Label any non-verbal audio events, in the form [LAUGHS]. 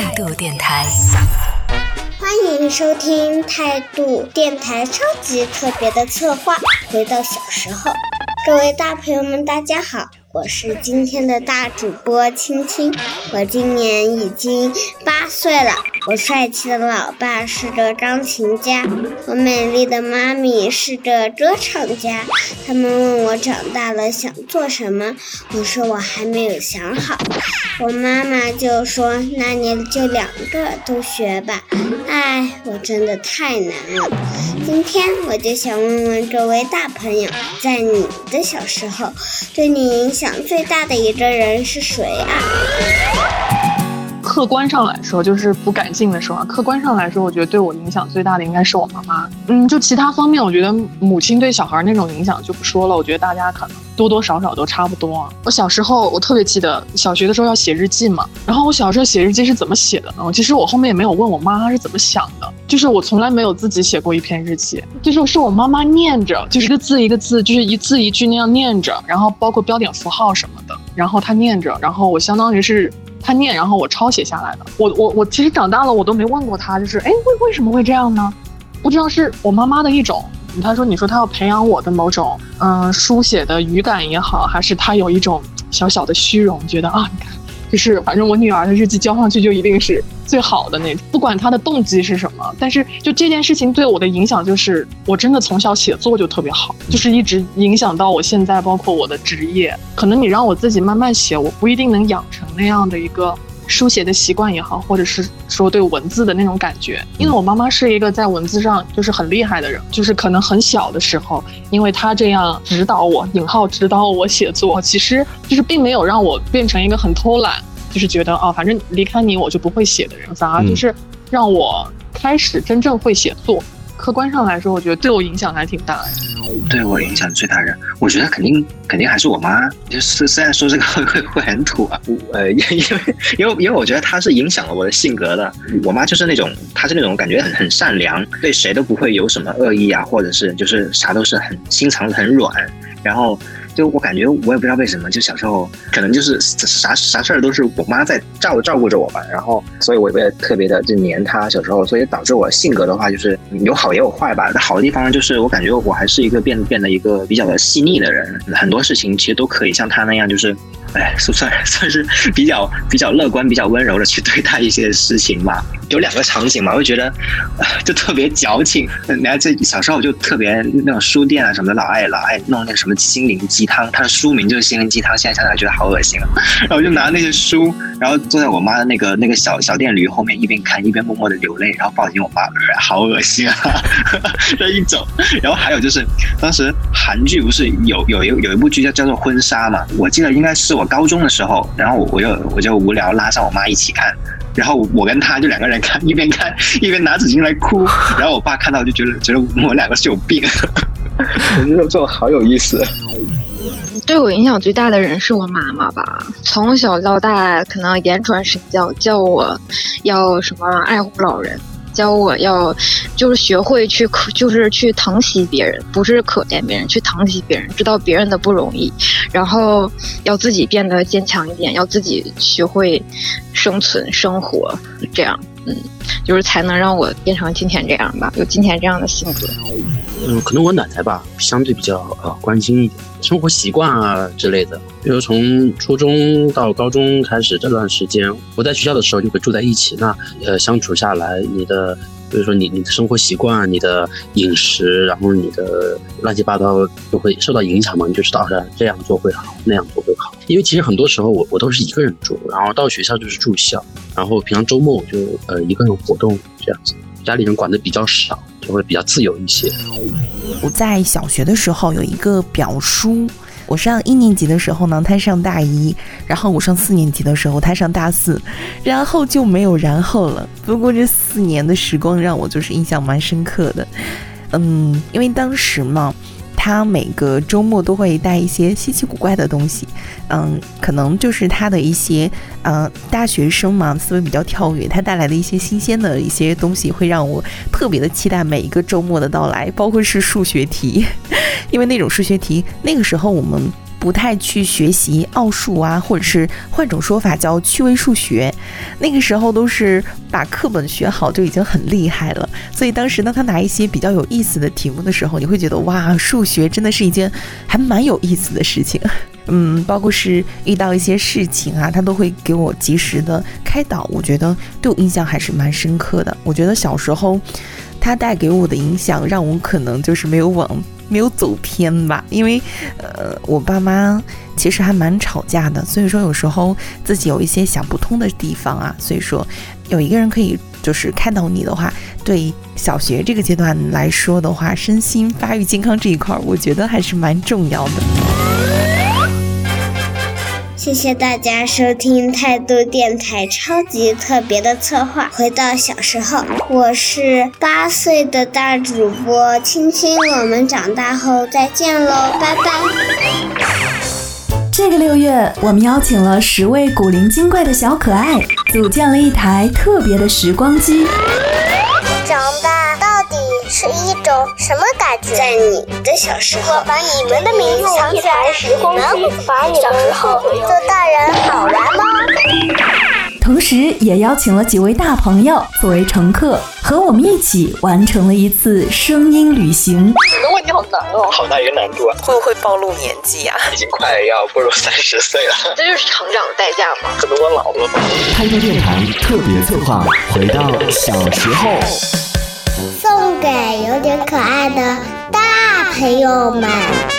态度电台，欢迎收听态度电台超级特别的策划。回到小时候，各位大朋友们，大家好。我是今天的大主播青青，我今年已经八岁了。我帅气的老爸是个钢琴家，我美丽的妈咪是个歌唱家。他们问我长大了想做什么，我说我还没有想好。我妈妈就说：“那你就两个都学吧。”哎，我真的太难了。今天我就想问问各位大朋友，在你的小时候，对你影响最大的一个人是谁啊？客观上来说，就是不感性的说啊。客观上来说，我觉得对我影响最大的应该是我妈妈。嗯，就其他方面，我觉得母亲对小孩那种影响就不说了。我觉得大家可能多多少少都差不多。我小时候，我特别记得小学的时候要写日记嘛。然后我小时候写日记是怎么写的呢？其实我后面也没有问我妈是怎么想的，就是我从来没有自己写过一篇日记，就是是我妈妈念着，就是一个字一个字，就是一字一句那样念着，然后包括标点符号什么的，然后她念着，然后我相当于是。她念，然后我抄写下来的。我我我其实长大了，我都没问过她，就是哎，为为什么会这样呢？不知道是我妈妈的一种，她说你说她要培养我的某种嗯书写的语感也好，还是她有一种小小的虚荣，觉得啊，你看。就是反正我女儿的日记交上去就一定是最好的那种，不管她的动机是什么。但是就这件事情对我的影响，就是我真的从小写作就特别好，就是一直影响到我现在，包括我的职业。可能你让我自己慢慢写，我不一定能养成那样的一个。书写的习惯也好，或者是说对文字的那种感觉，因为我妈妈是一个在文字上就是很厉害的人，就是可能很小的时候，因为她这样指导我，引号指导我写作，其实就是并没有让我变成一个很偷懒，就是觉得哦，反正离开你我就不会写的人，反而就是让我开始真正会写作。客观上来说，我觉得对我影响还挺大的。对我影响最大人，我觉得肯定肯定还是我妈。就是虽然说这个会会会很土啊，[LAUGHS] 呃，[LAUGHS] 因为因为因为我觉得她是影响了我的性格的。我妈就是那种，她是那种感觉很很善良，对谁都不会有什么恶意啊，或者是就是啥都是很心肠很软，然后。就我感觉，我也不知道为什么，就小时候可能就是啥啥事儿都是我妈在照照顾着我吧，然后所以我也特别的就黏她。小时候，所以导致我性格的话就是有好也有坏吧。好的地方就是我感觉我还是一个变变得一个比较的细腻的人，很多事情其实都可以像她那样，就是。哎，算算是比较比较乐观、比较温柔的去对待一些事情吧。有两个场景嘛，我就觉得 [LAUGHS] 就特别矫情。你看，这小时候就特别那种书店啊什么的，老爱老爱弄那什么心灵鸡汤，它的书名就是心灵鸡汤。现在想起来觉得好恶心啊。然后我就拿那些书，然后坐在我妈的那个那个小小电驴后面，一边看一边默默的流泪，然后抱紧我妈，好恶心啊！[LAUGHS] 这一种，然后还有就是当时韩剧不是有有一有一部剧叫叫做婚纱嘛？我记得应该是。我高中的时候，然后我就我就无聊拉上我妈一起看，然后我跟他就两个人看，一边看一边拿纸巾来哭，[LAUGHS] 然后我爸看到就觉得觉得我们两个是有病，[LAUGHS] 我觉得这好有意思。对我影响最大的人是我妈妈吧，从小到大可能言传身教，教我要什么爱护老人。教我要，就是学会去可，就是去疼惜别人，不是可怜别人，去疼惜别人，知道别人的不容易，然后要自己变得坚强一点，要自己学会生存生活，这样，嗯，就是才能让我变成今天这样吧，有今天这样的性格。嗯，可能我奶奶吧，相对比较呃关心一点生活习惯啊之类的。比如从初中到高中开始这段时间，我在学校的时候就会住在一起，那呃相处下来，你的比如说你你的生活习惯、你的饮食，然后你的乱七八糟就会受到影响嘛，你就知道这样做会好，那样做会好。因为其实很多时候我我都是一个人住，然后到学校就是住校，然后平常周末我就呃一个人活动这样子，家里人管的比较少。就会比较自由一些。我在小学的时候有一个表叔，我上一年级的时候呢，他上大一，然后我上四年级的时候，他上大四，然后就没有然后了。不过这四年的时光让我就是印象蛮深刻的，嗯，因为当时嘛。他每个周末都会带一些稀奇古怪的东西，嗯，可能就是他的一些，呃，大学生嘛，思维比较跳跃，他带来的一些新鲜的一些东西，会让我特别的期待每一个周末的到来，包括是数学题，[LAUGHS] 因为那种数学题，那个时候我们不太去学习奥数啊，或者是换种说法叫趣味数学。那个时候都是把课本学好就已经很厉害了。所以当时呢，他拿一些比较有意思的题目的时候，你会觉得哇，数学真的是一件还蛮有意思的事情。[LAUGHS] 嗯，包括是遇到一些事情啊，他都会给我及时的开导。我觉得对我印象还是蛮深刻的。我觉得小时候他带给我的影响，让我可能就是没有往没有走偏吧。因为呃，我爸妈其实还蛮吵架的，所以说有时候自己有一些想不通的地方啊，所以说有一个人可以就是看到你的话，对小学这个阶段来说的话，身心发育健康这一块，我觉得还是蛮重要的。谢谢大家收听态度电台超级特别的策划。回到小时候，我是八岁的大主播青青，我们长大后再见喽，拜拜。这个六月，我们邀请了十位古灵精怪的小可爱，组建了一台特别的时光机。是一种什么感觉？在你的小时候，把你们的名字藏起来，时光机把你小时候做大人好玩吗？同时，也邀请了几位大朋友作为乘客，和我们一起完成了一次声音旅行。你的问题好难哦，好大一个难度啊！会不会暴露年纪啊？已经快要步入三十岁了，这就是成长的代价吗？可能我老了吧。开个电台特别策划，回到小时候。给有点可爱的大朋友们。